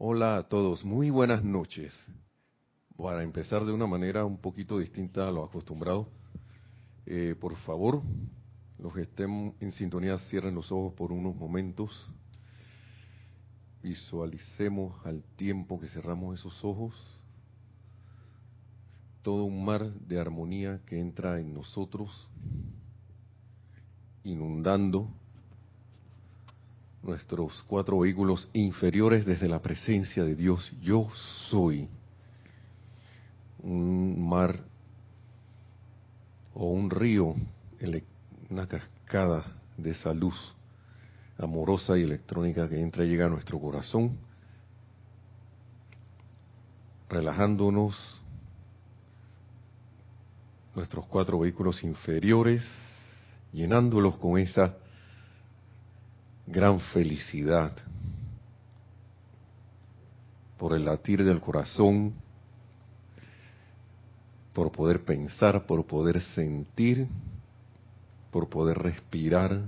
Hola a todos, muy buenas noches. Para empezar de una manera un poquito distinta a lo acostumbrado, eh, por favor, los que estén en sintonía cierren los ojos por unos momentos. Visualicemos al tiempo que cerramos esos ojos todo un mar de armonía que entra en nosotros, inundando nuestros cuatro vehículos inferiores desde la presencia de Dios. Yo soy un mar o un río, una cascada de esa luz amorosa y electrónica que entra y llega a nuestro corazón, relajándonos nuestros cuatro vehículos inferiores, llenándolos con esa gran felicidad por el latir del corazón, por poder pensar, por poder sentir, por poder respirar.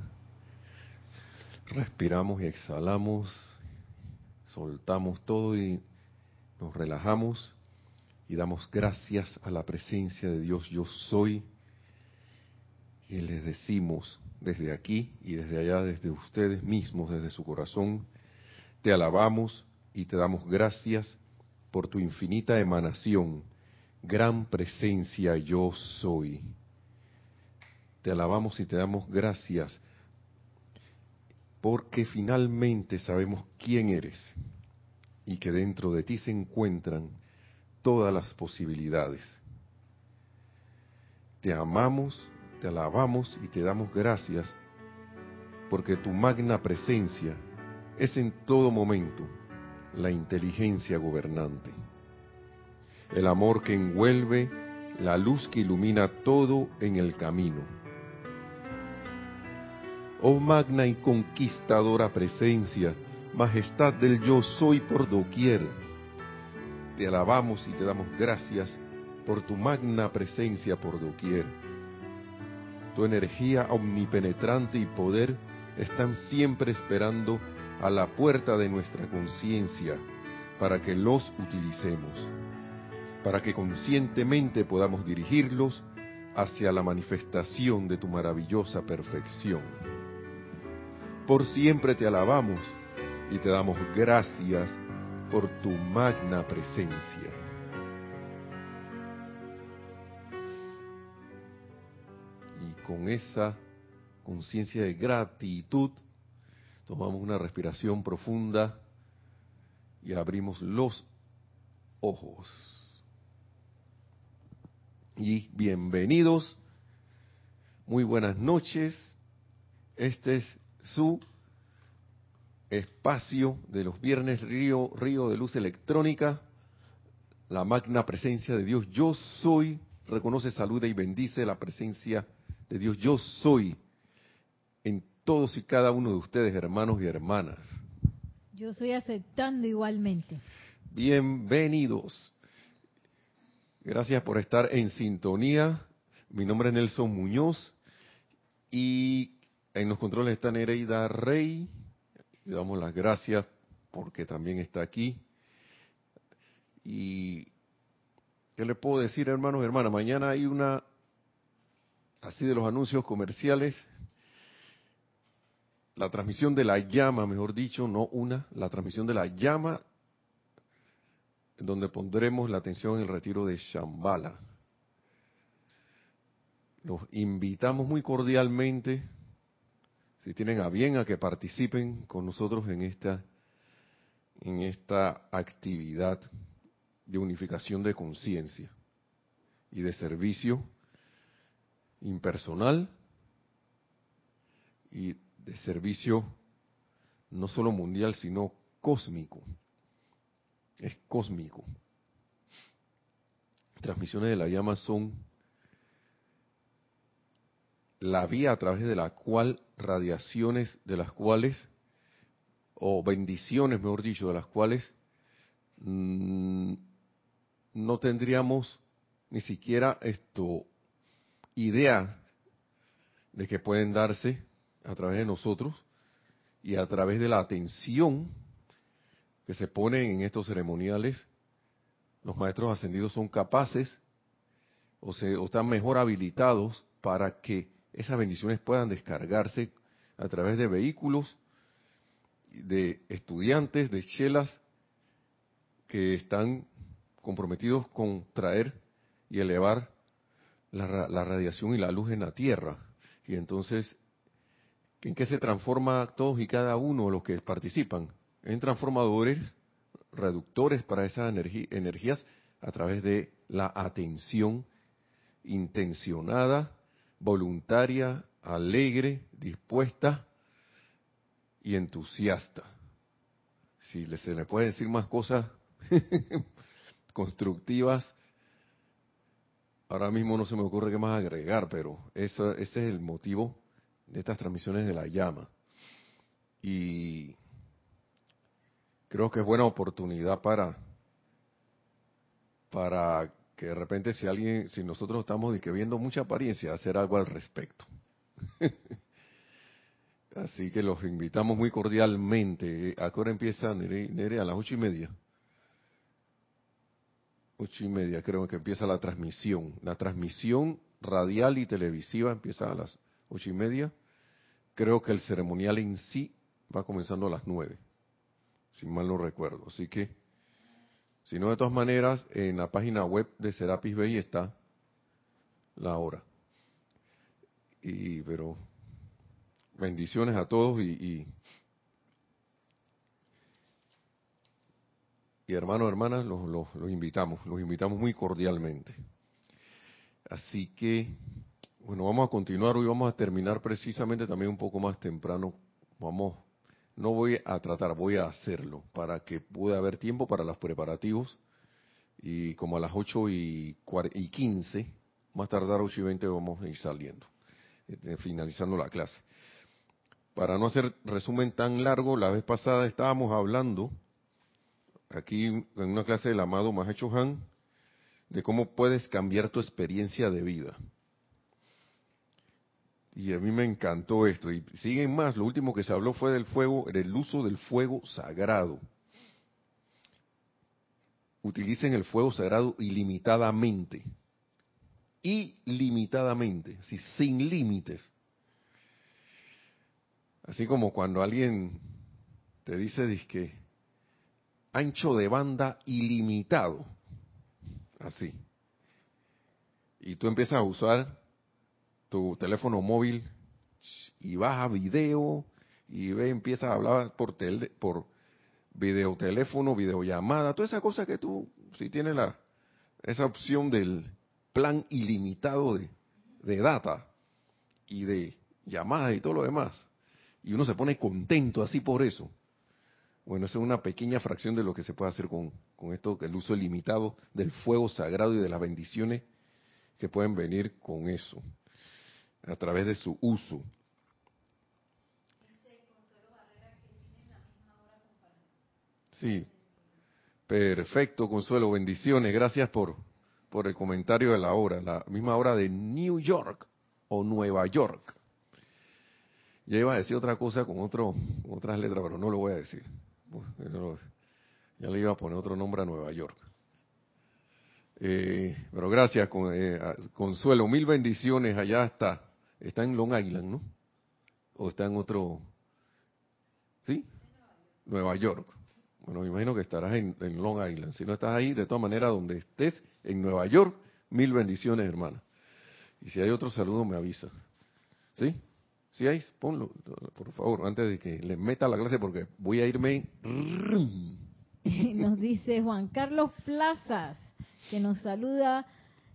Respiramos y exhalamos, soltamos todo y nos relajamos y damos gracias a la presencia de Dios yo soy y les decimos desde aquí y desde allá, desde ustedes mismos, desde su corazón, te alabamos y te damos gracias por tu infinita emanación, gran presencia yo soy. Te alabamos y te damos gracias porque finalmente sabemos quién eres y que dentro de ti se encuentran todas las posibilidades. Te amamos te alabamos y te damos gracias porque tu magna presencia es en todo momento la inteligencia gobernante, el amor que envuelve, la luz que ilumina todo en el camino. Oh magna y conquistadora presencia, majestad del yo soy por doquier, te alabamos y te damos gracias por tu magna presencia por doquier tu energía omnipenetrante y poder están siempre esperando a la puerta de nuestra conciencia para que los utilicemos, para que conscientemente podamos dirigirlos hacia la manifestación de tu maravillosa perfección. Por siempre te alabamos y te damos gracias por tu magna presencia. Con esa conciencia de gratitud, tomamos una respiración profunda y abrimos los ojos. Y bienvenidos, muy buenas noches. Este es su espacio de los viernes Río, Río de Luz Electrónica, la magna presencia de Dios. Yo soy, reconoce, saluda y bendice la presencia de Dios yo soy en todos y cada uno de ustedes, hermanos y hermanas. Yo estoy aceptando igualmente. Bienvenidos. Gracias por estar en sintonía. Mi nombre es Nelson Muñoz y en los controles está Nereida Rey. Le damos las gracias porque también está aquí. Y ¿qué le puedo decir, hermanos y hermanas? Mañana hay una así de los anuncios comerciales, la transmisión de la llama, mejor dicho, no una, la transmisión de la llama, donde pondremos la atención en el retiro de Shambhala. Los invitamos muy cordialmente, si tienen a bien, a que participen con nosotros en esta, en esta actividad de unificación de conciencia y de servicio impersonal y de servicio no solo mundial, sino cósmico. Es cósmico. Transmisiones de la llama son la vía a través de la cual radiaciones de las cuales, o bendiciones, mejor dicho, de las cuales mm, no tendríamos ni siquiera esto idea de que pueden darse a través de nosotros y a través de la atención que se ponen en estos ceremoniales, los maestros ascendidos son capaces o, se, o están mejor habilitados para que esas bendiciones puedan descargarse a través de vehículos, de estudiantes, de chelas que están comprometidos con traer y elevar la, la, radiación y la luz en la Tierra. Y entonces, ¿en qué se transforma todos y cada uno de los que participan? En transformadores, reductores para esas energías a través de la atención intencionada, voluntaria, alegre, dispuesta y entusiasta. Si se le puede decir más cosas constructivas, ahora mismo no se me ocurre qué más agregar, pero ese es el motivo de estas transmisiones de la llama. Y creo que es buena oportunidad para para que de repente si alguien, si nosotros estamos viendo mucha apariencia, hacer algo al respecto. Así que los invitamos muy cordialmente. ¿A qué empieza Nere? A las ocho y media. Ocho y media creo que empieza la transmisión. La transmisión radial y televisiva empieza a las ocho y media. Creo que el ceremonial en sí va comenzando a las nueve, si mal no recuerdo. Así que si no, de todas maneras, en la página web de Serapis Bay está la hora. Y, pero, bendiciones a todos y, y, hermanos, hermanas, los, los, invitamos, los invitamos muy cordialmente. Así que, bueno, vamos a continuar, hoy vamos a terminar precisamente también un poco más temprano. Vamos no voy a tratar, voy a hacerlo para que pueda haber tiempo para los preparativos y como a las 8 y, 15, más tardar 8 y 20 vamos a ir saliendo, eh, finalizando la clase. Para no hacer resumen tan largo, la vez pasada estábamos hablando, aquí en una clase del amado Mahacho Han, de cómo puedes cambiar tu experiencia de vida. Y a mí me encantó esto. Y siguen más. Lo último que se habló fue del fuego, del uso del fuego sagrado. Utilicen el fuego sagrado ilimitadamente. Ilimitadamente, así, sin límites. Así como cuando alguien te dice disque ancho de banda ilimitado. Así. Y tú empiezas a usar tu teléfono móvil y baja video y ve, empieza a hablar por tele, por videoteléfono, videollamada, toda esa cosa que tú, si tienes la, esa opción del plan ilimitado de, de data y de llamadas y todo lo demás, y uno se pone contento así por eso. Bueno, esa es una pequeña fracción de lo que se puede hacer con, con esto, el uso ilimitado del fuego sagrado y de las bendiciones que pueden venir con eso a través de su uso. Sí, perfecto, Consuelo, bendiciones, gracias por, por el comentario de la hora, la misma hora de New York o Nueva York. Ya iba a decir otra cosa con, otro, otras letras, pero no lo voy a decir. Ya le iba a poner otro nombre a Nueva York. Eh, pero gracias, eh, Consuelo. Mil bendiciones. Allá está. Está en Long Island, ¿no? ¿O está en otro? ¿Sí? Nueva York. Bueno, me imagino que estarás en, Long Island. Si no estás ahí, de todas maneras, donde estés, en Nueva York, mil bendiciones, hermana. Y si hay otro saludo, me avisa. ¿Sí? ¿Sí hay? Ponlo, por favor, antes de que le meta la clase, porque voy a irme. Nos dice Juan Carlos Plazas, que nos saluda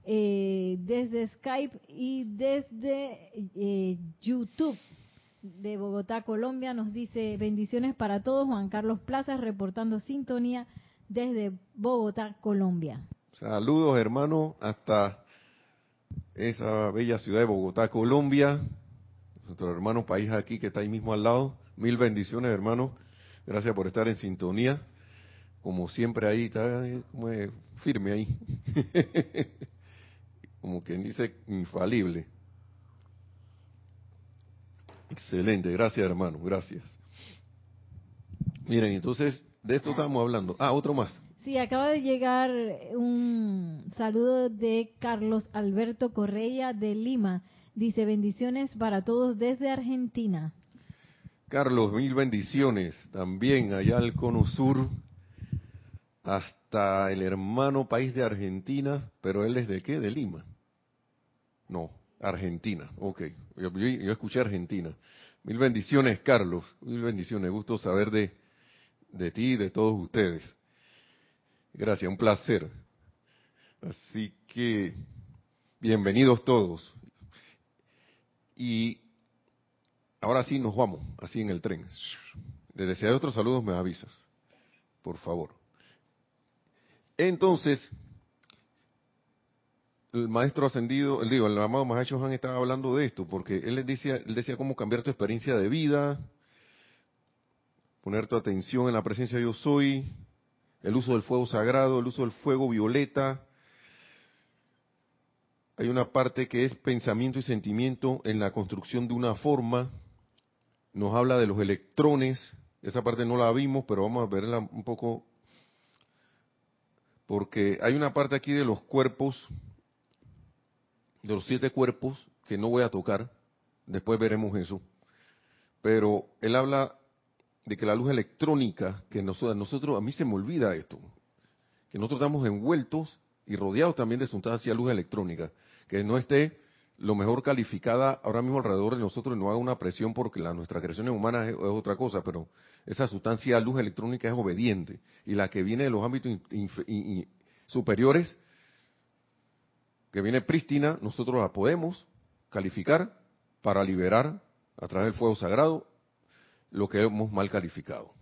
eh, desde Skype y desde eh, YouTube de Bogotá, Colombia. Nos dice bendiciones para todos. Juan Carlos Plazas reportando sintonía desde Bogotá, Colombia. Saludos hermanos hasta esa bella ciudad de Bogotá, Colombia. Nuestro hermano país aquí que está ahí mismo al lado. Mil bendiciones hermanos. Gracias por estar en sintonía. Como siempre ahí, está firme ahí. como quien dice, infalible. Excelente, gracias hermano, gracias. Miren, entonces De esto estamos hablando. Ah, otro más. Sí, acaba de llegar un saludo de Carlos Alberto Correia de Lima. Dice bendiciones para todos desde Argentina. Carlos, mil bendiciones. También allá al cono sur, hasta el hermano país de Argentina, pero él es de qué? De Lima. No, Argentina. Ok, yo, yo escuché Argentina. Mil bendiciones, Carlos. Mil bendiciones. Gusto saber de, de ti y de todos ustedes. Gracias, un placer. Así que, bienvenidos todos. Y ahora sí nos vamos, así en el tren. Desde si otros saludos me avisas, por favor. Entonces, el maestro ascendido, el digo, el amado Mahacho Han estaba hablando de esto, porque él decía, él decía cómo cambiar tu experiencia de vida, poner tu atención en la presencia de yo soy, el uso del fuego sagrado, el uso del fuego violeta. Hay una parte que es pensamiento y sentimiento en la construcción de una forma. Nos habla de los electrones. Esa parte no la vimos, pero vamos a verla un poco. Porque hay una parte aquí de los cuerpos, de los siete cuerpos, que no voy a tocar. Después veremos eso. Pero él habla de que la luz electrónica, que nosotros, nosotros, a mí se me olvida esto, que nosotros estamos envueltos y rodeados también de sustancia luz electrónica, que no esté lo mejor calificada ahora mismo alrededor de nosotros y no haga una presión porque la, nuestra creación humana es, otra cosa, pero esa sustancia luz electrónica es obediente y la que viene de los ámbitos superiores, que viene prístina, nosotros la podemos calificar para liberar a través del fuego sagrado lo que hemos mal calificado,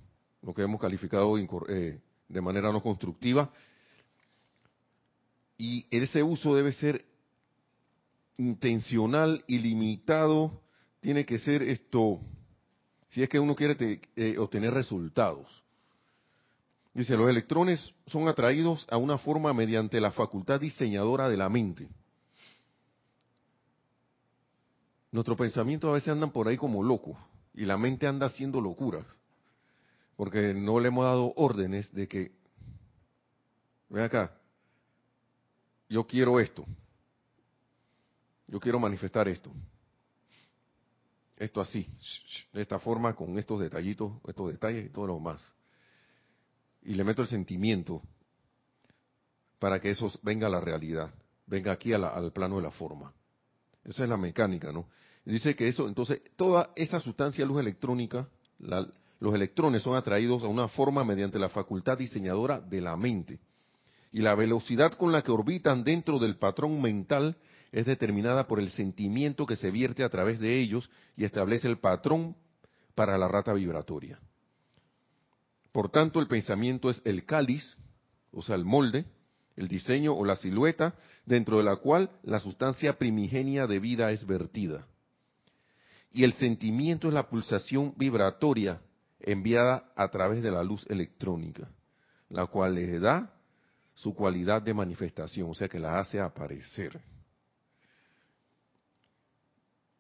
lo que hemos calificado eh, de manera no constructiva. Y ese uso debe ser intencional y limitado, tiene que ser esto, si es que uno quiere eh, obtener resultados. Dice, los electrones son atraídos a una forma mediante la facultad diseñadora de la mente. Nuestros pensamientos a veces andan por ahí como locos y la mente anda haciendo locuras, porque no le hemos dado órdenes de que, ven acá, yo quiero esto, yo quiero manifestar esto, esto así, de esta forma, con estos detallitos, estos detalles y todo lo más. Y le meto el sentimiento para que eso venga a la realidad, venga aquí al plano de la forma. Esa es la mecánica, ¿no? Dice que eso, entonces, toda esa sustancia luz electrónica, los electrones son atraídos a una forma mediante la facultad diseñadora de la mente. Y la velocidad con la que orbitan dentro del patrón mental es determinada por el sentimiento que se vierte a través de ellos y establece el patrón para la rata vibratoria. Por tanto, el pensamiento es el cáliz, o sea, el molde, el diseño o la silueta dentro de la cual la sustancia primigenia de vida es vertida y el sentimiento es la pulsación vibratoria enviada a través de la luz electrónica, la cual le da su cualidad de manifestación, o sea que la hace aparecer.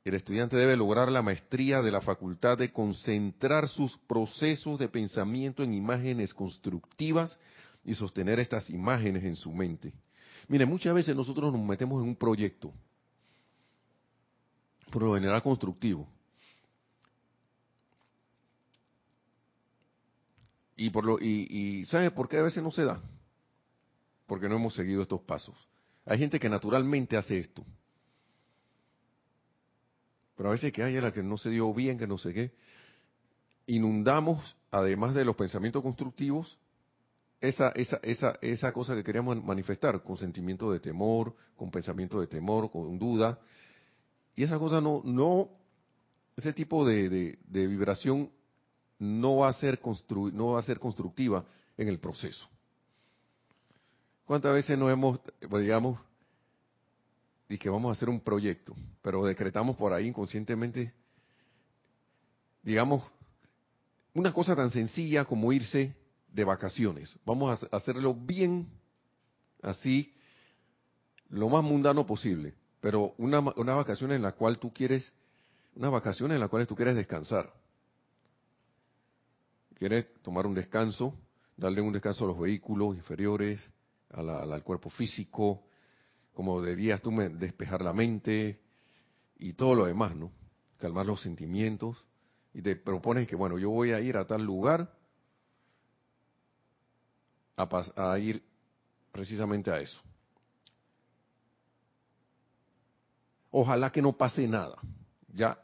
El estudiante debe lograr la maestría de la facultad de concentrar sus procesos de pensamiento en imágenes constructivas y sostener estas imágenes en su mente. Mire, muchas veces nosotros nos metemos en un proyecto por lo general constructivo. Y, por lo, y, ¿sabe por qué a veces no se da? Porque no hemos seguido estos pasos. Hay gente que naturalmente hace esto. Pero a veces que hay la que no se dio bien, que no sé qué. Inundamos, además de los pensamientos constructivos, esa, esa, esa, esa cosa que queríamos manifestar, con sentimiento de temor, con pensamiento de temor, con duda, y esa cosa no, no, ese tipo de, vibración no va a ser no va a ser constructiva en el proceso. ¿Cuántas veces nos hemos, digamos, y que vamos a hacer un proyecto, pero decretamos por ahí inconscientemente, digamos, una cosa tan sencilla como irse de vacaciones. Vamos a hacerlo bien, así, lo más mundano posible pero una, una vacación en la cual tú quieres, una vacación en la cual tú quieres descansar. Quieres tomar un descanso, darle un descanso a los vehículos inferiores, al cuerpo físico, como dirías tú, despejar la mente y todo lo demás, ¿no? Calmar los sentimientos y te propones que, bueno, yo voy a ir a tal lugar a, a ir precisamente a eso. Ojalá que no pase nada. Ya,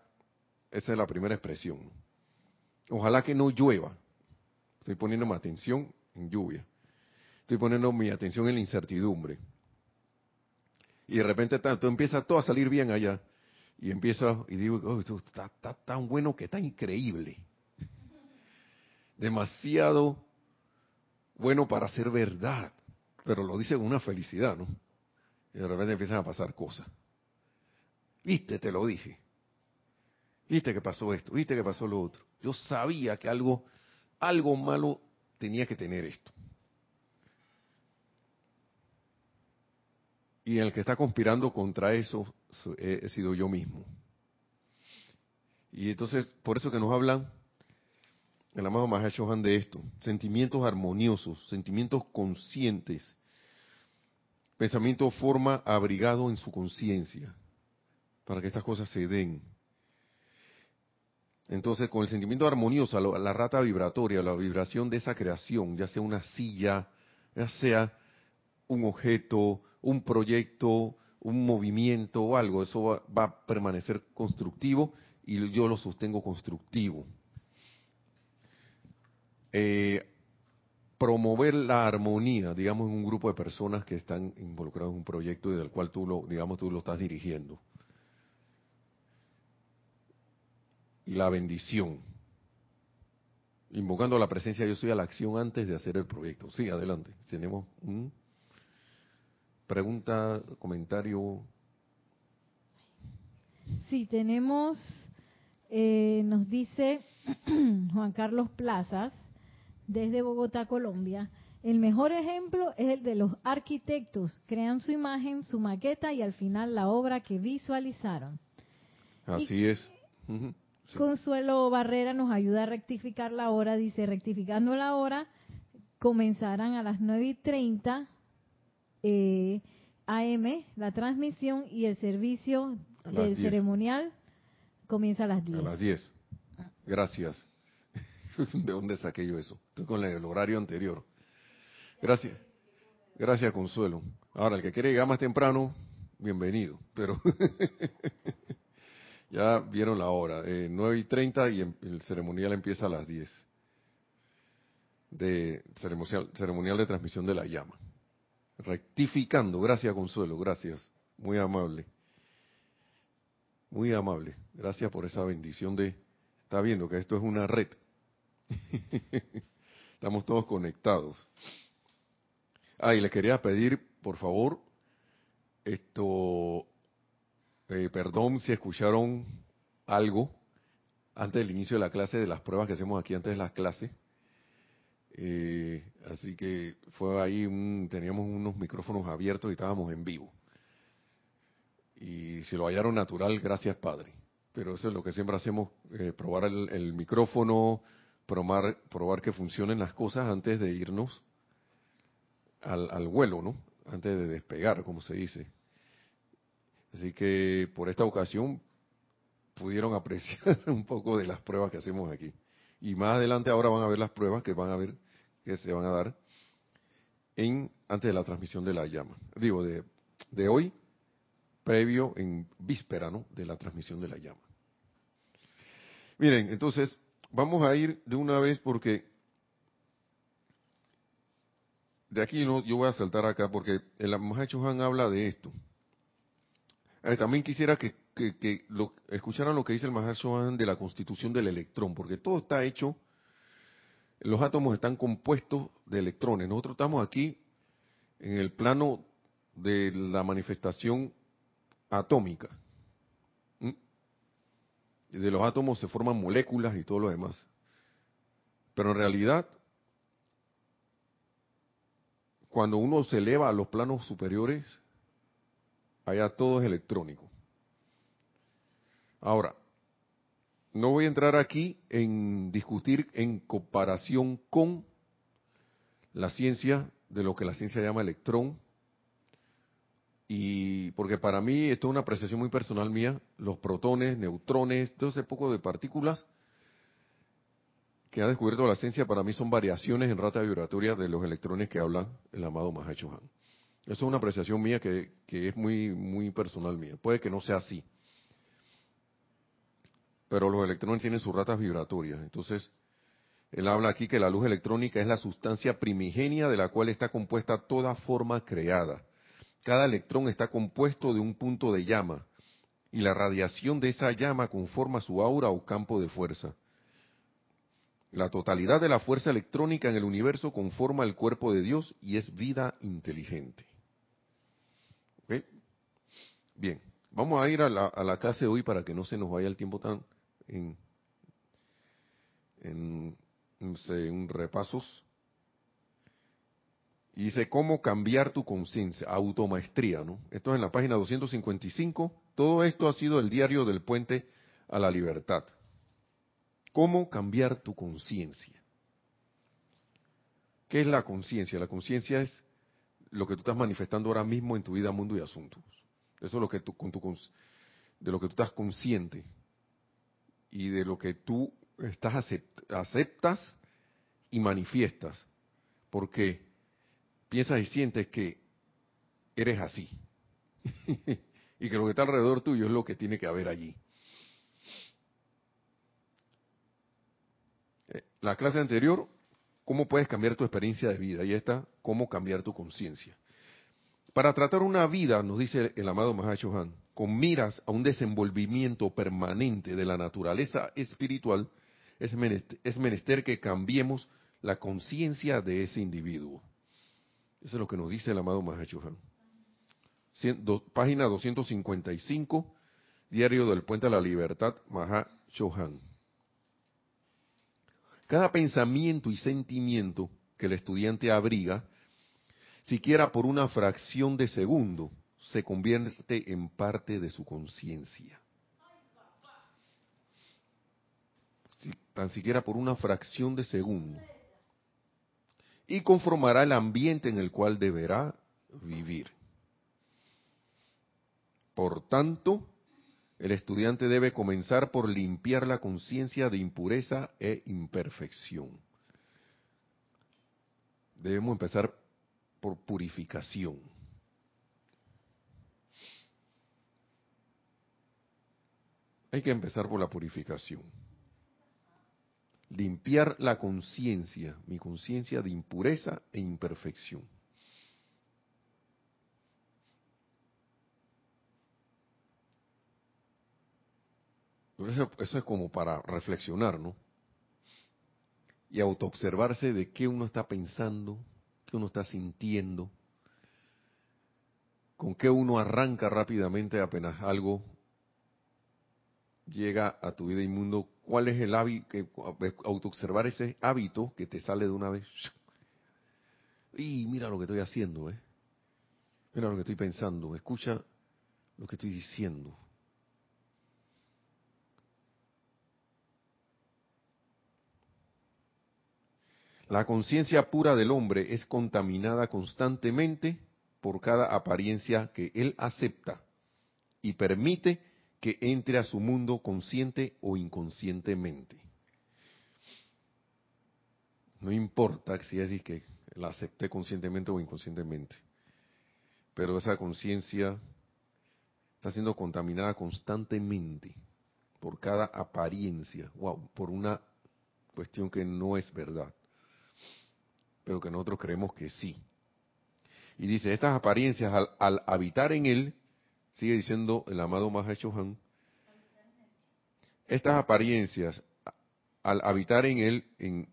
esa es la primera expresión. Ojalá que no llueva. Estoy poniendo mi atención en lluvia. Estoy poniendo mi atención en la incertidumbre. Y de repente todo empieza todo a salir bien allá. Y empieza, y digo, oh, esto está, está tan bueno que está increíble. Demasiado bueno para ser verdad. Pero lo dice con una felicidad, ¿no? Y de repente empiezan a pasar cosas. Viste, te lo dije. Viste que pasó esto, viste que pasó lo otro. Yo sabía que algo, algo malo tenía que tener esto. Y el que está conspirando contra eso he sido yo mismo. Y entonces, por eso que nos hablan el amado Mahashohan de esto, sentimientos armoniosos, sentimientos conscientes, pensamiento forma abrigado en su conciencia, para que estas cosas se den. Entonces, con el sentimiento armonioso, la rata vibratoria, la vibración de esa creación, ya sea una silla, ya sea un objeto, un proyecto, un movimiento o algo, eso va, a permanecer constructivo y yo lo sostengo constructivo. Eh, promover la armonía, digamos, en un grupo de personas que están involucrados en un proyecto y del cual tú lo, digamos, tú lo estás dirigiendo. Y la bendición. Invocando la presencia yo soy a la acción antes de hacer el proyecto. Sí, adelante. Tenemos un Pregunta, comentario. Sí, tenemos, eh, nos dice Juan Carlos Plazas, desde Bogotá, Colombia. El mejor ejemplo es el de los arquitectos. Crean su imagen, su maqueta y al final la obra que visualizaron. Así es. Consuelo Barrera nos ayuda a rectificar la hora. Dice, rectificando la hora, comenzarán a las 9 y 30 eh, AM, la transmisión y el servicio del ceremonial comienza a las 10. A las 10. Gracias. ¿De dónde saqué yo eso? Estoy con el horario anterior. Gracias. Gracias, Consuelo. Ahora, el que quiere llegar más temprano, bienvenido. Pero ya vieron la hora. Eh, 9 y 30 y em, el ceremonial empieza a las 10. De ceremonial, ceremonial de transmisión de la llama rectificando. Gracias, Consuelo, gracias. Muy amable. Muy amable. Gracias por esa bendición de... Está viendo que esto es una red. Estamos todos conectados. Ah, y le quería pedir, por favor, esto, eh, perdón si escucharon algo antes del inicio de la clase, de las pruebas que hacemos aquí antes de las clases. Eh, así que fue ahí, teníamos unos micrófonos abiertos y estábamos en vivo. Y si lo hallaron natural, gracias Padre. Pero eso es lo que siempre hacemos, eh, probar el, micrófono, probar, probar que funcionen las cosas antes de irnos al, al vuelo, ¿no? Antes de despegar, como se dice. Así que por esta ocasión pudieron apreciar un poco de las pruebas que hacemos aquí. Y más adelante ahora van a ver las pruebas que van a ver que se van a dar en antes de la transmisión de la llama. Digo, de, de hoy, previo en víspera, ¿no? De la transmisión de la llama. Miren, entonces, vamos a ir de una vez porque de aquí no, yo voy a saltar acá porque el Mahacho Han habla de esto. Eh, también quisiera que que, lo, escucharan lo que dice el Maharshohan de la constitución del electrón, porque todo está hecho, los átomos están compuestos de electrones. Nosotros estamos aquí en el plano de la manifestación atómica. De los átomos se forman moléculas y todo lo demás. Pero en realidad, cuando uno se eleva a los planos superiores, allá todo es electrónico. Ahora, no voy a entrar aquí en discutir en comparación con la ciencia de lo que la ciencia llama electrón. Y porque para mí, esto es una apreciación muy personal mía, los protones, neutrones, todo ese poco de partículas que ha descubierto la ciencia para mí son variaciones en rata vibratoria de los electrones que habla el amado Mahacho Han. Eso es una apreciación mía que, que es muy, muy personal mía. Puede que no sea así. Pero los electrones tienen sus ratas vibratorias. Entonces, él habla aquí que la luz electrónica es la sustancia primigenia de la cual está compuesta toda forma creada. Cada electrón está compuesto de un punto de llama y la radiación de esa llama conforma su aura o campo de fuerza. La totalidad de la fuerza electrónica en el universo conforma el cuerpo de Dios y es vida inteligente. Bien, vamos a ir a la, a la clase de hoy para que no se nos vaya el tiempo tan en, en en repasos. Y dice, ¿cómo cambiar tu conciencia? Automaestría, ¿no? Esto es en la página 255. Todo esto ha sido el diario del puente a la libertad. ¿Cómo cambiar tu conciencia? ¿Qué es la conciencia? La conciencia es lo que tú estás manifestando ahora mismo en tu vida, mundo y asuntos. Eso es lo que tú, con tu, de lo que tú estás consciente y de lo que tú estás aceptas y manifiestas, porque piensas y sientes que eres así, y que lo que está alrededor tuyo es lo que tiene que haber allí. Eh, la clase anterior, ¿cómo puedes cambiar tu experiencia de vida? Y esta, ¿cómo cambiar tu conciencia? Para tratar una vida, nos dice el amado Mahacho Han, con miras a un desenvolvimiento permanente de la naturaleza espiritual, es menester, que cambiemos la conciencia de ese individuo. Eso es lo que nos dice el amado Mahachohan. Página 255, Diario del Puente a la Libertad, Mahachohan. Cada pensamiento y sentimiento que el estudiante abriga, siquiera por una fracción de segundo, se convierte en parte de su conciencia. tan siquiera por una fracción de segundo, y conformará el ambiente en el cual deberá vivir. Por tanto, el estudiante debe comenzar por limpiar la conciencia de impureza e imperfección. Debemos empezar por purificación. Hay que empezar por la purificación limpiar la conciencia, mi conciencia de impureza e imperfección. Eso, es como para reflexionar, ¿no? Y autoobservarse de qué uno está pensando, qué uno está sintiendo, con qué uno arranca rápidamente apenas algo llega a tu vida inmundo, ¿cuál es el hábito? Autoobservar ese hábito que te sale de una vez. Y mira lo que estoy haciendo, ¿eh? Mira lo que estoy pensando, escucha lo que estoy diciendo. La conciencia pura del hombre es contaminada constantemente por cada apariencia que él acepta y permite que entre a su mundo consciente o inconscientemente. No importa si es que la acepté conscientemente o inconscientemente, pero esa conciencia está siendo contaminada constantemente por cada apariencia, wow, por una cuestión que no es verdad, pero que nosotros creemos que sí. Y dice, estas apariencias al, al habitar en él sigue diciendo el amado Mahacho Han, estas apariencias, al habitar en él, en,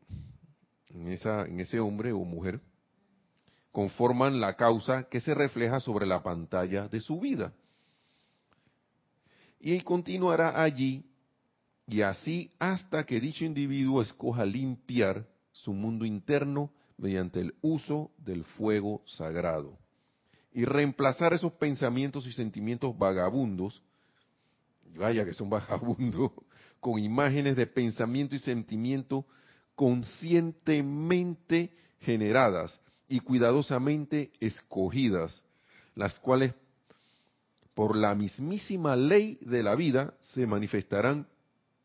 esa, en ese hombre o mujer, conforman la causa que se refleja sobre la pantalla de su vida. Y él continuará allí y así hasta que dicho individuo escoja limpiar su mundo interno mediante el uso del fuego sagrado y reemplazar esos pensamientos y sentimientos vagabundos, vaya que son vagabundos, con imágenes de pensamiento y sentimiento conscientemente generadas y cuidadosamente escogidas, las cuales por la mismísima ley de la vida se manifestarán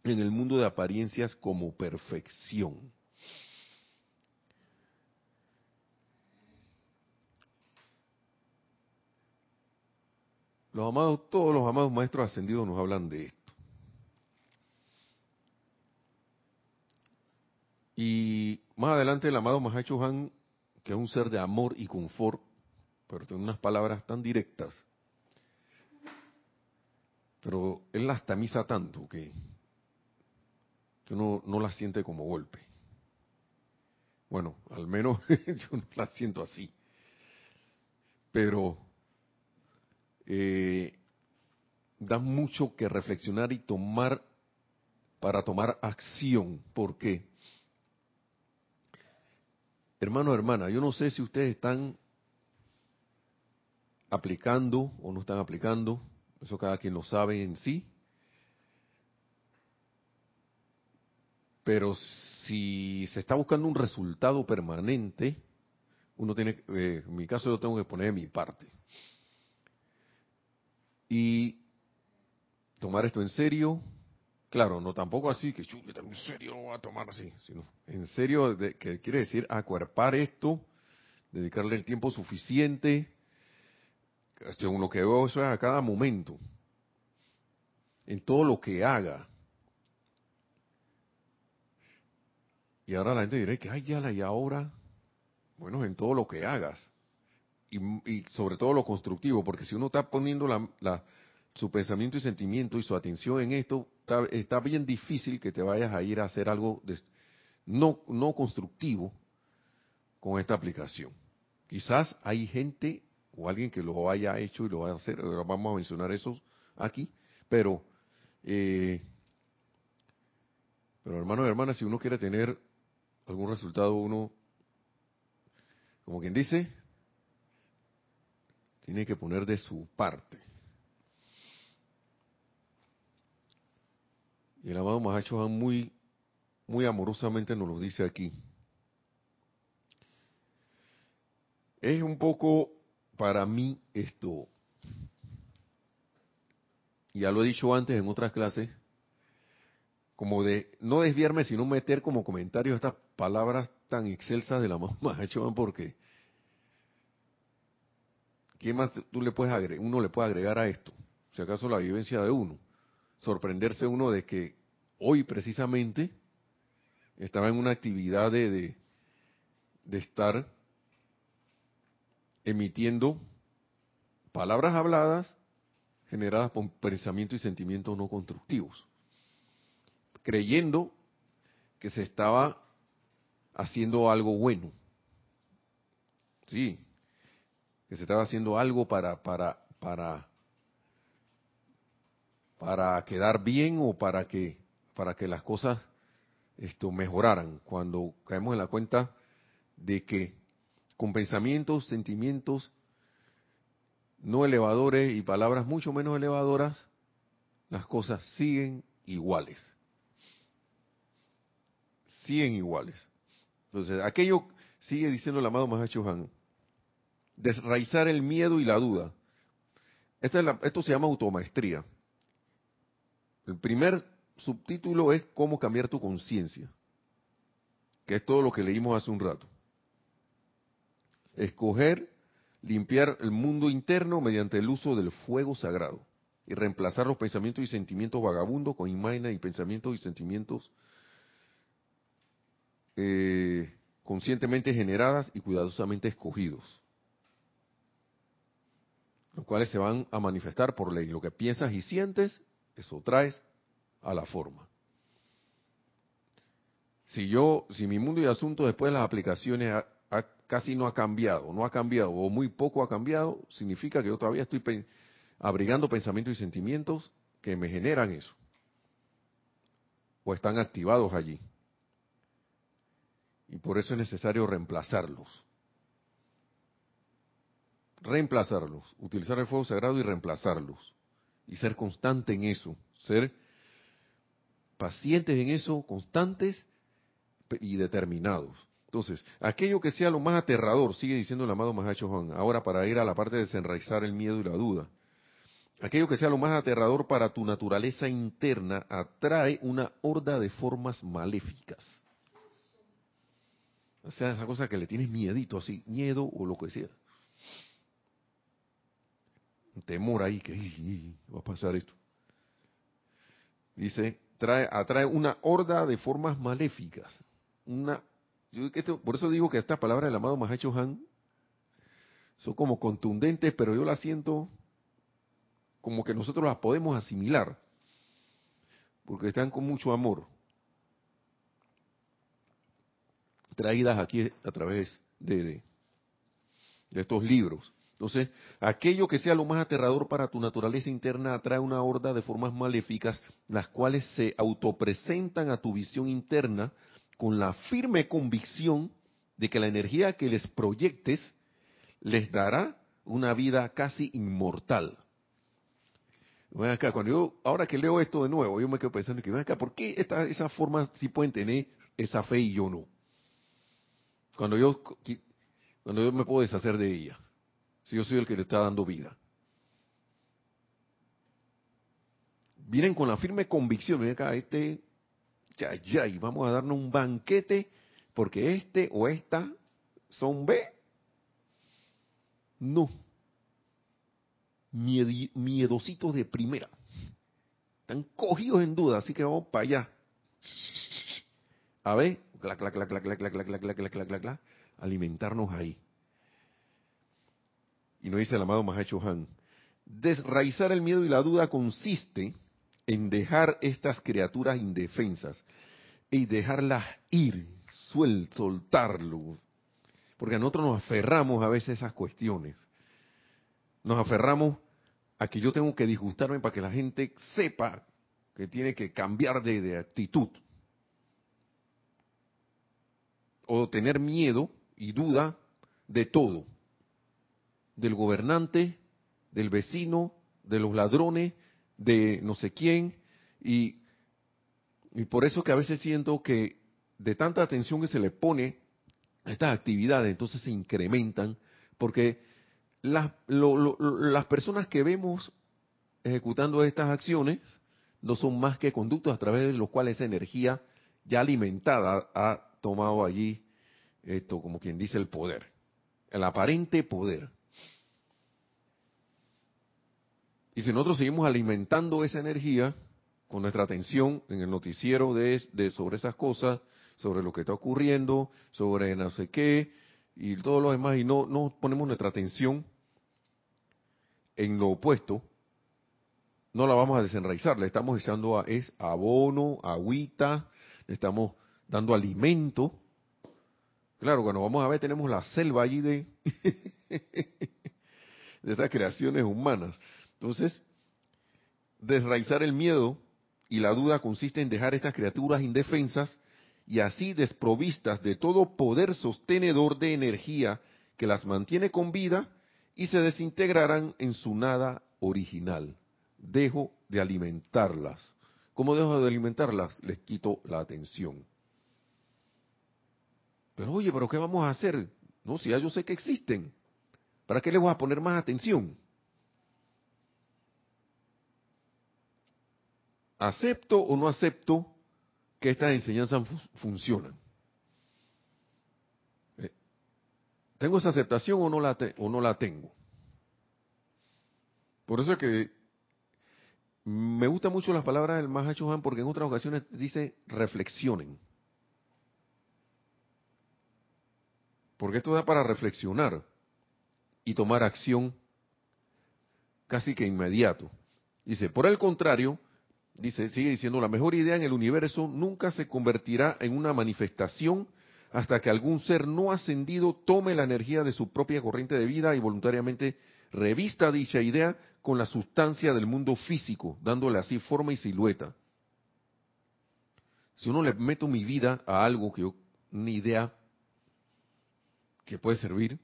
en el mundo de apariencias como perfección. Los amados, todos los amados maestros ascendidos nos hablan de esto. Y más adelante el amado Mahacho Han, que es un ser de amor y confort, pero tiene unas palabras tan directas, pero él las tamiza tanto que, que uno no las siente como golpe. Bueno, al menos yo no las siento así. Pero eh, da mucho que reflexionar y tomar para tomar acción. ¿Por qué? Hermano, hermana, yo no sé si ustedes están aplicando o no están aplicando eso cada quien lo sabe en sí. Pero si se está buscando un resultado permanente, uno tiene, eh, en mi caso yo tengo que poner mi parte. Y tomar esto en serio, claro, no tampoco así que en serio lo voy a tomar así, sino en serio, de, que quiere decir acuerpar esto, dedicarle el tiempo suficiente, según lo que veo, eso es a cada momento, en todo lo que haga. Y ahora la gente dirá que, ay, ya la, y ahora, bueno, en todo lo que hagas. Y, sobre todo lo constructivo, porque si uno está poniendo la, su pensamiento y sentimiento y su atención en esto, está, bien difícil que te vayas a ir a hacer algo no, no constructivo con esta aplicación. Quizás hay gente o alguien que lo haya hecho y lo vaya a hacer, vamos a mencionar eso aquí, pero, eh, pero hermanos y hermanas, si uno quiere tener algún resultado, uno, como quien dice, tiene que poner de su parte. Y el amado Mahacho muy, muy amorosamente nos lo dice aquí. Es un poco para mí esto, ya lo he dicho antes en otras clases, como de no desviarme, sino meter como comentario estas palabras tan excelsas de la mamá hecho porque ¿qué más tú le puedes agregar, uno le puede agregar a esto? Si acaso la vivencia de uno, sorprenderse uno de que hoy precisamente estaba en una actividad de, de, estar emitiendo palabras habladas generadas por pensamientos y sentimientos no constructivos, creyendo que se estaba haciendo algo bueno. Sí, que se estaba haciendo algo para para para para quedar bien o para que para que las cosas esto mejoraran cuando caemos en la cuenta de que con pensamientos, sentimientos no elevadores y palabras mucho menos elevadoras, las cosas siguen iguales. Siguen iguales. Entonces, aquello sigue diciendo el amado Mahacho Han, desraizar el miedo y la duda. esto se llama automaestría. El primer subtítulo es cómo cambiar tu conciencia, que es todo lo que leímos hace un rato escoger limpiar el mundo interno mediante el uso del fuego sagrado y reemplazar los pensamientos y sentimientos vagabundos con imágenes y pensamientos y sentimientos eh, conscientemente generadas y cuidadosamente escogidos, los cuales se van a manifestar por ley. Lo que piensas y sientes, eso traes a la forma. Si yo, si mi mundo y asunto después de las aplicaciones casi no ha cambiado, no ha cambiado o muy poco ha cambiado, significa que yo todavía estoy abrigando pensamientos y sentimientos que me generan eso. O están activados allí. Y por eso es necesario reemplazarlos. Reemplazarlos, utilizar el fuego sagrado y reemplazarlos. Y ser constante en eso, ser pacientes en eso, constantes y determinados Entonces, aquello que sea lo más aterrador, sigue diciendo el amado Mahacho Juan, ahora para ir a la parte de desenraizar el miedo y la duda. Aquello que sea lo más aterrador para tu naturaleza interna atrae una horda de formas maléficas. O sea, esa cosa que le tienes miedito, así, miedo o lo que sea. Temor ahí que va a pasar esto. Dice, trae, atrae una horda de formas maléficas. Una, por eso digo que estas palabras del amado Mahacho Han son como contundentes, pero yo las siento como que nosotros las podemos asimilar, porque están con mucho amor, traídas aquí a través de, de, estos libros. Entonces, aquello que sea lo más aterrador para tu naturaleza interna atrae una horda de formas maléficas, las cuales se autopresentan a tu visión interna con la firme convicción de que la energía que les proyectes les dará una vida casi inmortal. Ven acá, cuando yo, ahora que leo esto de nuevo, yo me quedo pensando que ven acá, ¿por qué esta, esas formas sí pueden tener esa fe y yo no? Cuando yo, cuando yo me puedo deshacer de ella, si yo soy el que le está dando vida. Vienen con la firme convicción, ven acá, este, ya, ya, y vamos a darnos un banquete porque este o esta son B. No, miedositos de primera. Están cogidos en duda, así que vamos para allá. A ver, alimentarnos ahí. Y nos dice el amado Mahacho Han, desraizar el miedo y la duda consiste en dejar estas criaturas indefensas y dejarlas ir, suel, soltarlo. Porque nosotros nos aferramos a veces a esas cuestiones nos aferramos a que yo tengo que disgustarme para que la gente sepa que tiene que cambiar de, actitud. O tener miedo y duda de todo. Del gobernante, del vecino, de los ladrones, de no sé quién. Y, y por eso que a veces siento que de tanta atención que se le pone a estas actividades, entonces se incrementan, porque las, las personas que vemos ejecutando estas acciones no son más que conductos a través de los cuales esa energía ya alimentada ha tomado allí esto, como quien dice, el poder, el aparente poder. Y si nosotros seguimos alimentando esa energía con nuestra atención en el noticiero de, de sobre esas cosas, sobre lo que está ocurriendo, sobre no sé qué, y todo lo demás, y no, no ponemos nuestra atención en lo opuesto, no la vamos a desenraizar, le estamos echando a, es abono, agüita, le estamos dando alimento. Claro, cuando vamos a ver tenemos la selva allí de, de estas creaciones humanas. Entonces, desraizar el miedo y la duda consiste en dejar estas criaturas indefensas y así desprovistas de todo poder sostenedor de energía que las mantiene con vida y se desintegrarán en su nada original. Dejo de alimentarlas. ¿Cómo dejo de alimentarlas? Les quito la atención. Pero oye, ¿pero qué vamos a hacer? No, si ya yo sé que existen. ¿Para qué les voy a poner más atención? ¿Acepto o no acepto que estas enseñanzas funcionan? ¿Tengo esa aceptación o no la, o no la tengo? Por eso es que me gustan mucho las palabras del Mahacho Han porque en otras ocasiones dice reflexionen. Porque esto da para reflexionar y tomar acción casi que inmediato. Dice, por el contrario, dice, sigue diciendo, la mejor idea en el universo nunca se convertirá en una manifestación hasta que algún ser no ascendido tome la energía de su propia corriente de vida y voluntariamente revista dicha idea con la sustancia del mundo físico, dándole así forma y silueta. Si uno le meto mi vida a algo que yo, una idea que puede servir,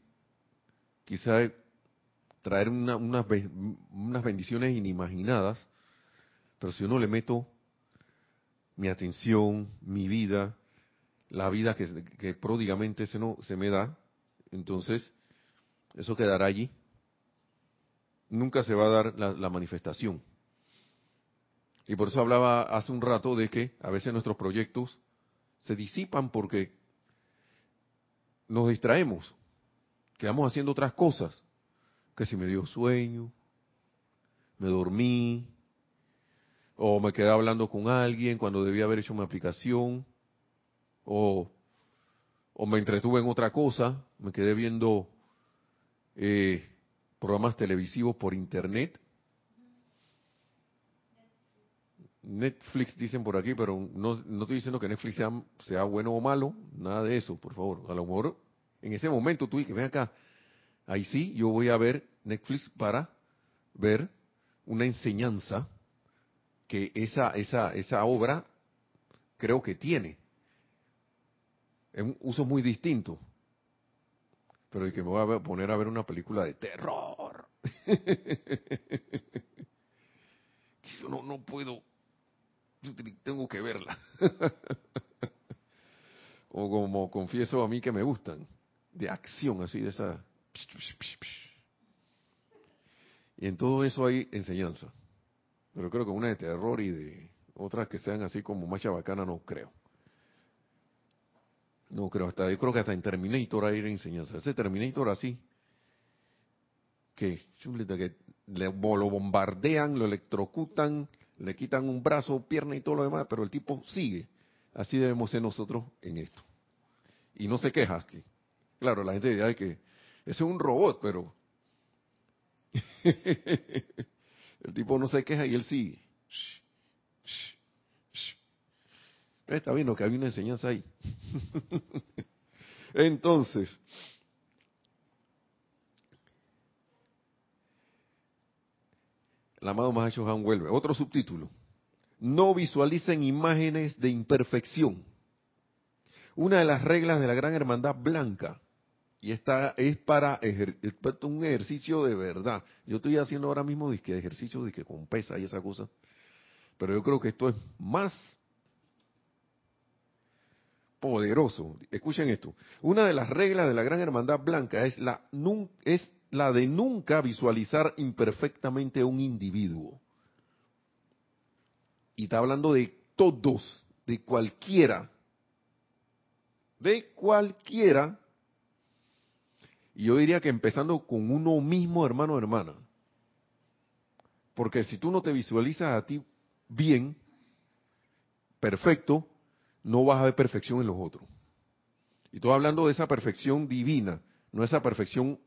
quizá traer unas, unas bendiciones inimaginadas, pero si uno le meto mi atención, mi vida, la vida que, que pródigamente se, no, se me da, entonces eso quedará allí. Nunca se va a dar la, la manifestación. Y por eso hablaba hace un rato de que a veces nuestros proyectos se disipan porque nos distraemos, quedamos haciendo otras cosas, que si me dio sueño, me dormí, o me quedé hablando con alguien cuando debía haber hecho una aplicación, o, o me entretuve en otra cosa, me quedé viendo eh, programas televisivos por internet. Netflix dicen por aquí, pero no, no estoy diciendo que Netflix sea, sea, bueno o malo, nada de eso, por favor. A lo mejor en ese momento tú dices, ven acá, ahí sí, yo voy a ver Netflix para ver una enseñanza que esa, esa, esa obra creo que tiene. Es un uso muy distinto. Pero y que me voy a poner a ver una película de terror. yo no, no puedo, tengo que verla. o como confieso a mí que me gustan, de acción, así de esa... Y en todo eso hay enseñanza. Pero creo que una de terror y de otras que sean así como más bacana no creo. No creo, hasta yo creo que hasta en Terminator hay enseñanza. Ese Terminator así, que, que lo bombardean, lo electrocutan, le quitan un brazo, pierna y todo lo demás, pero el tipo sigue. Así debemos ser nosotros en esto. Y no se queja. Que, claro, la gente dirá que ese es un robot, pero el tipo no se queja y él sigue. Está bien, que había una enseñanza ahí. Entonces, el amado Mahacho Han vuelve. Otro subtítulo. No visualicen imágenes de imperfección. Una de las reglas de la Gran Hermandad Blanca. Y esta es para un ejercicio de verdad. Yo estoy haciendo ahora mismo disque ejercicio de que con pesa y esa cosa. Pero yo creo que esto es más poderoso. Escuchen esto. Una de las reglas de la Gran Hermandad Blanca es la, es la de nunca visualizar imperfectamente a un individuo. Y está hablando de todos, de cualquiera. De cualquiera. Y yo diría que empezando con uno mismo, hermano o hermana. Porque si tú no te visualizas a ti bien, perfecto, no vas a ver perfección en los otros. Y estoy hablando de esa perfección divina, no esa perfección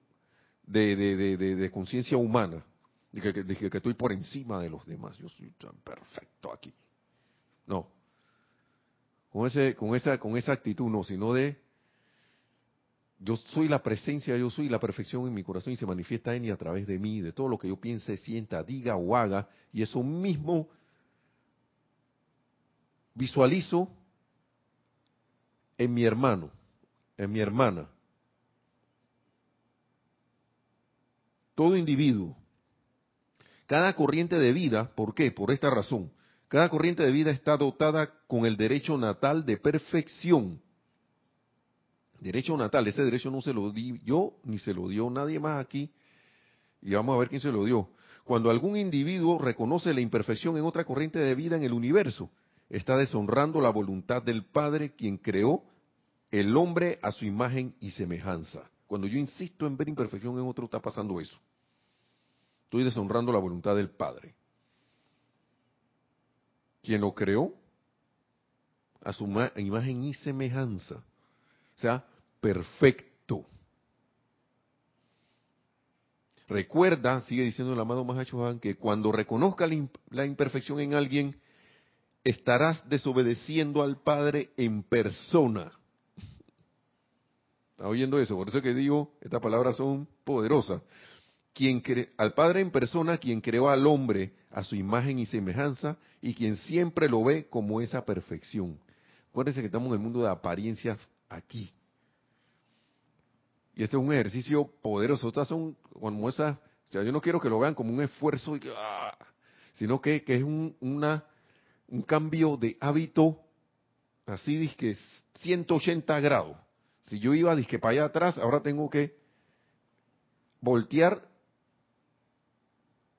de, de, conciencia humana, de que, que, estoy por encima de los demás, yo soy tan perfecto aquí. No. Con, ese, con, esa, con esa actitud no, sino de yo soy la presencia, yo soy la perfección en mi corazón y se manifiesta en y a través de mí, de todo lo que yo piense, sienta, diga o haga, y eso mismo visualizo en mi hermano, en mi hermana. Todo individuo, cada corriente de vida, ¿por qué? Por esta razón. Cada corriente de vida está dotada con el derecho natal de perfección. Derecho natal, ese derecho no se lo di yo ni se lo dio nadie más aquí. Y vamos a ver quién se lo dio. Cuando algún individuo reconoce la imperfección en otra corriente de vida en el universo, está deshonrando la voluntad del Padre quien creó el hombre a su imagen y semejanza. Cuando yo insisto en ver imperfección en otro, está pasando eso. Estoy deshonrando la voluntad del Padre. Quien lo creó a su imagen y semejanza. O sea, perfecto. Recuerda, sigue diciendo el amado Mahachohan, que cuando reconozca la imperfección en alguien, estarás desobedeciendo al Padre en persona. ¿Está oyendo eso? Por eso que digo, estas palabras son poderosas. Quien al Padre en persona, quien creó al hombre a su imagen y semejanza, y quien siempre lo ve como esa perfección. Acuérdense que estamos en el mundo de apariencias aquí. Y este es un ejercicio poderoso. Estas son como esas, yo no quiero que lo vean como un esfuerzo, ¡ah! sino que, que es un, una, un cambio de hábito así disque 180 grados. Si yo iba disque para allá atrás, ahora tengo que voltear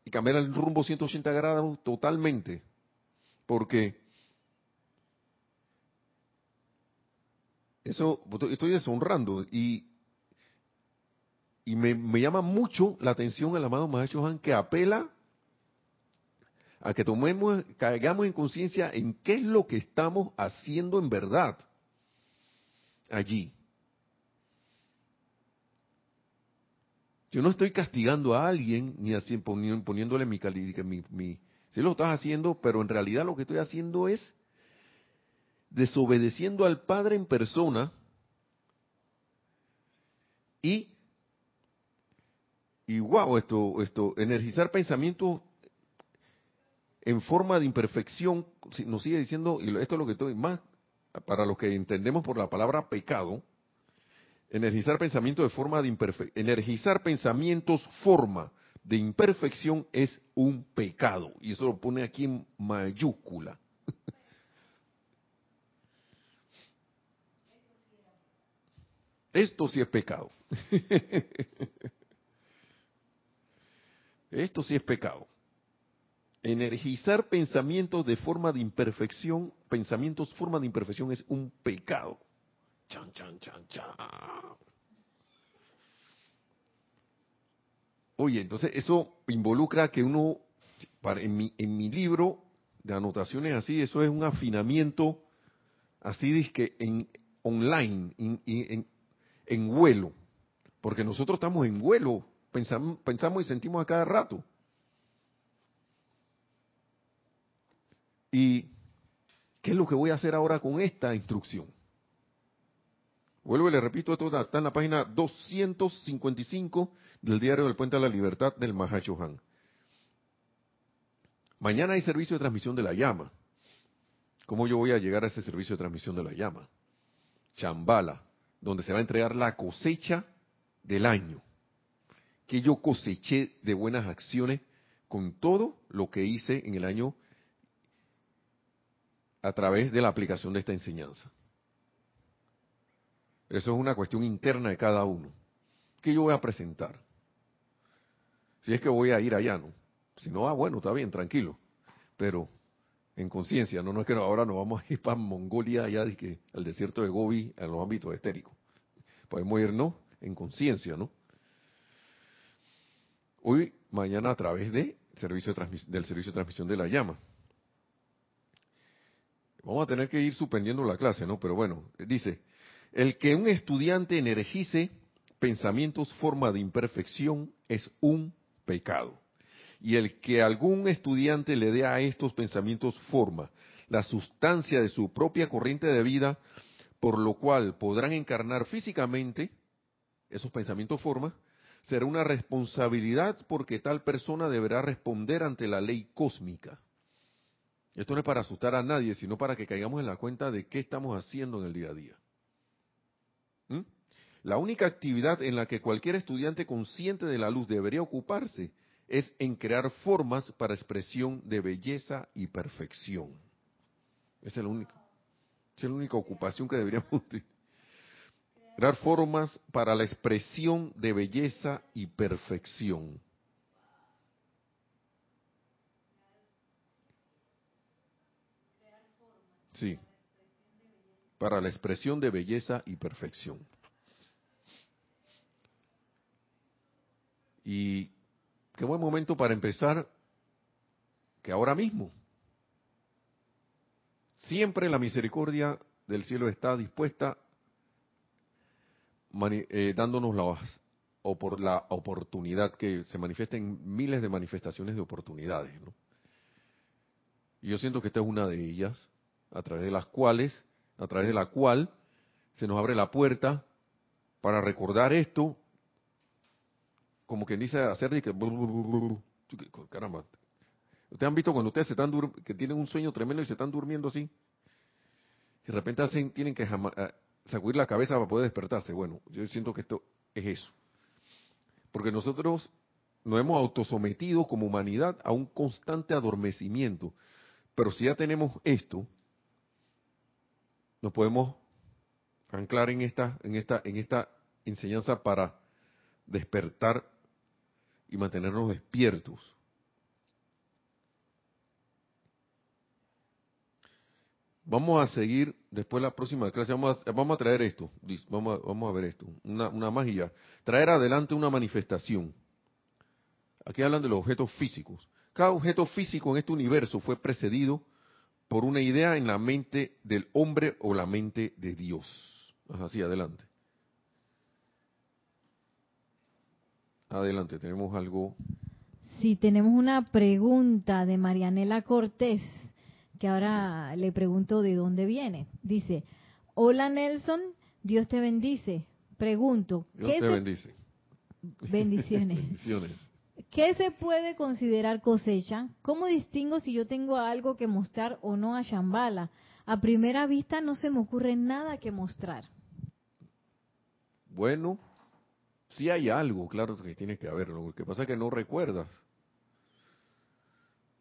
y cambiar el rumbo 180 grados totalmente. Porque eso estoy deshonrando y, y me, me llama mucho la atención el amado Maestro Han que apela a que tomemos, caigamos en conciencia en qué es lo que estamos haciendo en verdad allí. Yo no estoy castigando a alguien ni así poniéndole mi calidad, mi, sí lo estás haciendo, pero en realidad lo que estoy haciendo es desobedeciendo al Padre en persona y y wow, esto, esto, energizar pensamientos en forma de imperfección, nos sigue diciendo, y esto es lo que estoy más, para los que entendemos por la palabra pecado, energizar pensamientos de forma de imperfección, energizar pensamientos forma de imperfección es un pecado, y eso lo pone aquí en mayúscula. Esto sí es pecado. Esto sí es pecado. Energizar pensamientos de forma de imperfección, pensamientos forma de imperfección es un pecado. Chan, chan, chan, chan. Oye, entonces eso involucra que uno, en, mi, en mi libro de anotaciones así, eso es un afinamiento así que en online, en, en, vuelo, porque nosotros estamos en vuelo, pensamos, y sentimos a cada rato. ¿Y qué es lo que voy a hacer ahora con esta instrucción? Vuelvo y le repito, está en la página 255 del diario del Puente a la Libertad del Han. Mañana hay servicio de transmisión de la llama. ¿Cómo yo voy a llegar a ese servicio de transmisión de la llama? Chambala, donde se va a entregar la cosecha del año. Que yo coseché de buenas acciones con todo lo que hice en el año a través de la aplicación de esta enseñanza. Eso es una cuestión interna de cada uno. ¿Qué yo voy a presentar? Si es que voy a ir allá, ¿no? Si no, ah, bueno, está bien, tranquilo. Pero en conciencia, no, no es que ahora nos vamos a ir para Mongolia, allá al desierto de Gobi, en los ámbitos estéricos. Podemos irnos en conciencia, ¿no? Hoy, mañana, a través de servicio del servicio de transmisión de la llama. Vamos a tener que ir suspendiendo la clase, ¿no? Pero bueno, dice, el que un estudiante energice pensamientos forma de imperfección es un pecado. Y el que algún estudiante le dé a estos pensamientos forma, la sustancia de su propia corriente de vida, por lo cual podrán encarnar físicamente esos pensamientos forma, será una responsabilidad porque tal persona deberá responder ante la ley cósmica. Esto no es para asustar a nadie, sino para que caigamos en la cuenta de qué estamos haciendo en el día a día. ¿Mm? La única actividad en la que cualquier estudiante consciente de la luz debería ocuparse es en crear formas para expresión de belleza y perfección. Esa es la única, es la única ocupación que deberíamos. Crear formas para la expresión de belleza y perfección. Sí. Para la expresión de belleza y perfección. Y qué buen momento para empezar que ahora mismo. Siempre la misericordia del cielo está dispuesta eh, dándonos la, o la oportunidad que se manifiesten miles de manifestaciones de oportunidades. Y yo siento que esta es una de ellas a través de las cuales, a través de la cual se nos abre la puerta para recordar esto, como quien dice hacer de que caramba. Ustedes han visto cuando ustedes se están que tienen un sueño tremendo y se están durmiendo así, y de repente hacen, tienen que eh, sacudir la cabeza para poder despertarse. Bueno, yo siento que esto es eso. Porque nosotros nos hemos autosometido como humanidad a un constante adormecimiento. Pero si ya tenemos esto, nos podemos anclar en esta, en esta, en esta enseñanza para despertar y mantenernos despiertos. Vamos a seguir después la próxima clase. Vamos a, vamos a traer esto. Vamos a, vamos a ver esto. Una, una magia. Traer adelante una manifestación. Aquí hablan de los objetos físicos. Cada objeto físico en este universo fue precedido por una idea en la mente del hombre o la mente de Dios. Así, adelante. Adelante, tenemos algo. Sí, tenemos una pregunta de Marianela Cortés, que ahora le pregunto de dónde viene. Dice, hola Nelson, Dios te bendice. Pregunto, Dios te bendice. Bendiciones. Bendiciones. ¿Qué se puede considerar cosecha? ¿Cómo distingo si yo tengo algo que mostrar o no a Shambhala? A primera vista no se me ocurre nada que mostrar. Bueno, sí hay algo, claro que tiene que haberlo. Lo que pasa es que no recuerdas.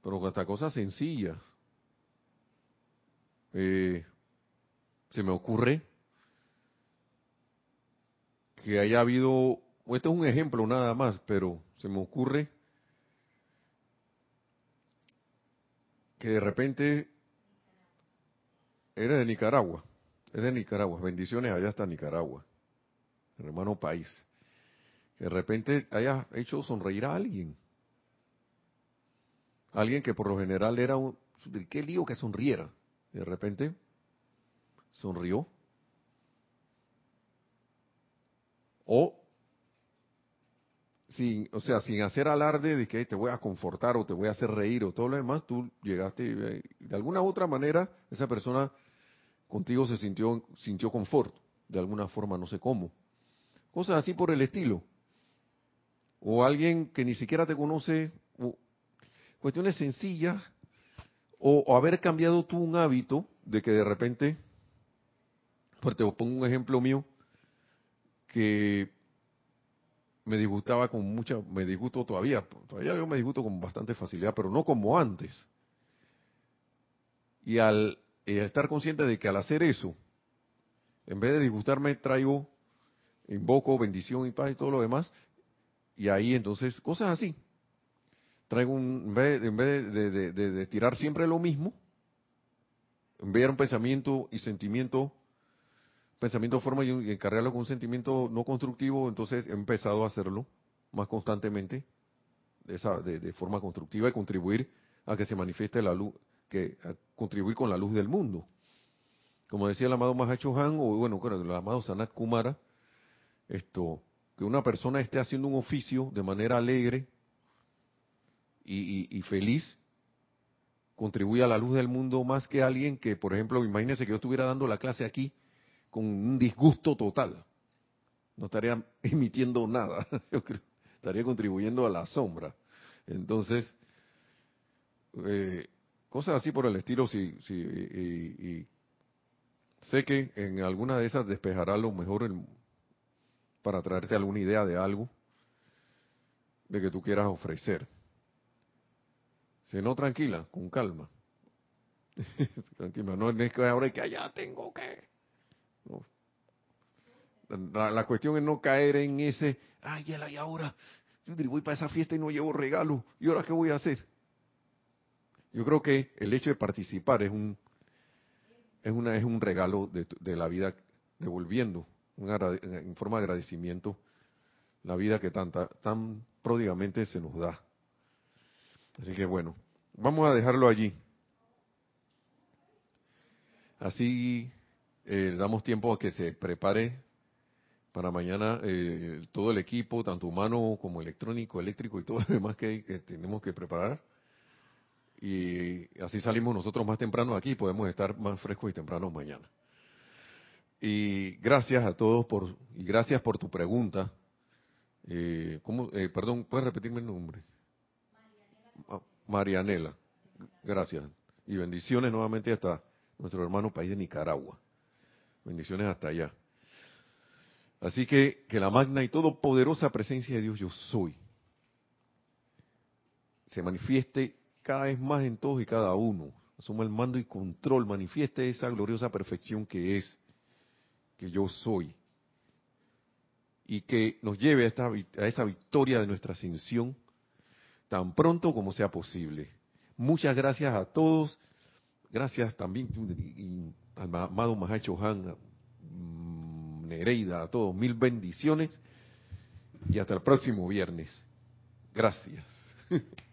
Pero hasta cosas sencillas. Eh, se me ocurre que haya habido, esto es un ejemplo nada más, pero se me ocurre que de repente eres de Nicaragua, es de Nicaragua, bendiciones allá hasta Nicaragua, hermano país, que de repente haya hecho sonreír a alguien, alguien que por lo general era un, qué lío que sonriera, de repente sonrió, o sin, o sea, sin hacer alarde de que te voy a confortar o te voy a hacer reír o todo lo demás, tú llegaste y de alguna u otra manera esa persona contigo se sintió sintió confort, de alguna forma, no sé cómo. Cosas así por el estilo. O alguien que ni siquiera te conoce, cuestiones sencillas, o, haber cambiado tú un hábito de que de repente, pues te pongo un ejemplo mío, que me disgustaba con mucha, me disgusto todavía, todavía yo me disgusto con bastante facilidad, pero no como antes. Y al estar consciente de que al hacer eso, en vez de disgustarme, traigo, invoco bendición y paz y todo lo demás, y ahí entonces, cosas así. Traigo un, en vez, en vez de, tirar siempre lo mismo, enviar un pensamiento y sentimiento pensamiento forma y encargarlo con un sentimiento no constructivo, entonces he empezado a hacerlo más constantemente, de, forma constructiva y contribuir a que se manifieste la luz, que a contribuir con la luz del mundo. Como decía el amado Mahacho Han, o bueno, el amado Sanat Kumara, esto, que una persona esté haciendo un oficio de manera alegre y, y, feliz, contribuye a la luz del mundo más que alguien que, por ejemplo, imagínense que yo estuviera dando la clase aquí con un disgusto total. No estaría emitiendo nada, yo creo, estaría contribuyendo a la sombra. Entonces, eh, cosas así por el estilo, si, si, y, sé que en alguna de esas despejará lo mejor para traerte alguna idea de algo de que tú quieras ofrecer. Si no, tranquila, con calma. tranquila, no es que ahora que allá tengo que. La, cuestión es no caer en ese, ay, y ahora, yo voy para esa fiesta y no llevo regalo, ¿y ahora qué voy a hacer? Yo creo que el hecho de participar es un, es una, es un regalo de, de la vida, devolviendo un en forma de agradecimiento la vida que tanta, tan pródigamente se nos da. Así que bueno, vamos a dejarlo allí. Así eh, damos tiempo a que se prepare para mañana eh, todo el equipo, tanto humano como electrónico, eléctrico y todo lo demás que, tenemos que preparar. Y así salimos nosotros más temprano aquí podemos estar más frescos y tempranos mañana. Y gracias a todos por, y gracias por tu pregunta. Eh, ¿cómo, eh, perdón, ¿puedes repetirme el nombre? Marianela. Gracias. Y bendiciones nuevamente hasta nuestro hermano país de Nicaragua. Bendiciones hasta allá. Así que que la magna y todopoderosa presencia de Dios yo soy se manifieste cada vez más en todos y cada uno, asuma el mando y control, manifieste esa gloriosa perfección que es, que yo soy, y que nos lleve a, esta, a esa victoria de nuestra ascensión tan pronto como sea posible. Muchas gracias a todos, gracias también al amado Mahacho Han, mm, Nereida, a todos, mil bendiciones y hasta el próximo viernes. Gracias.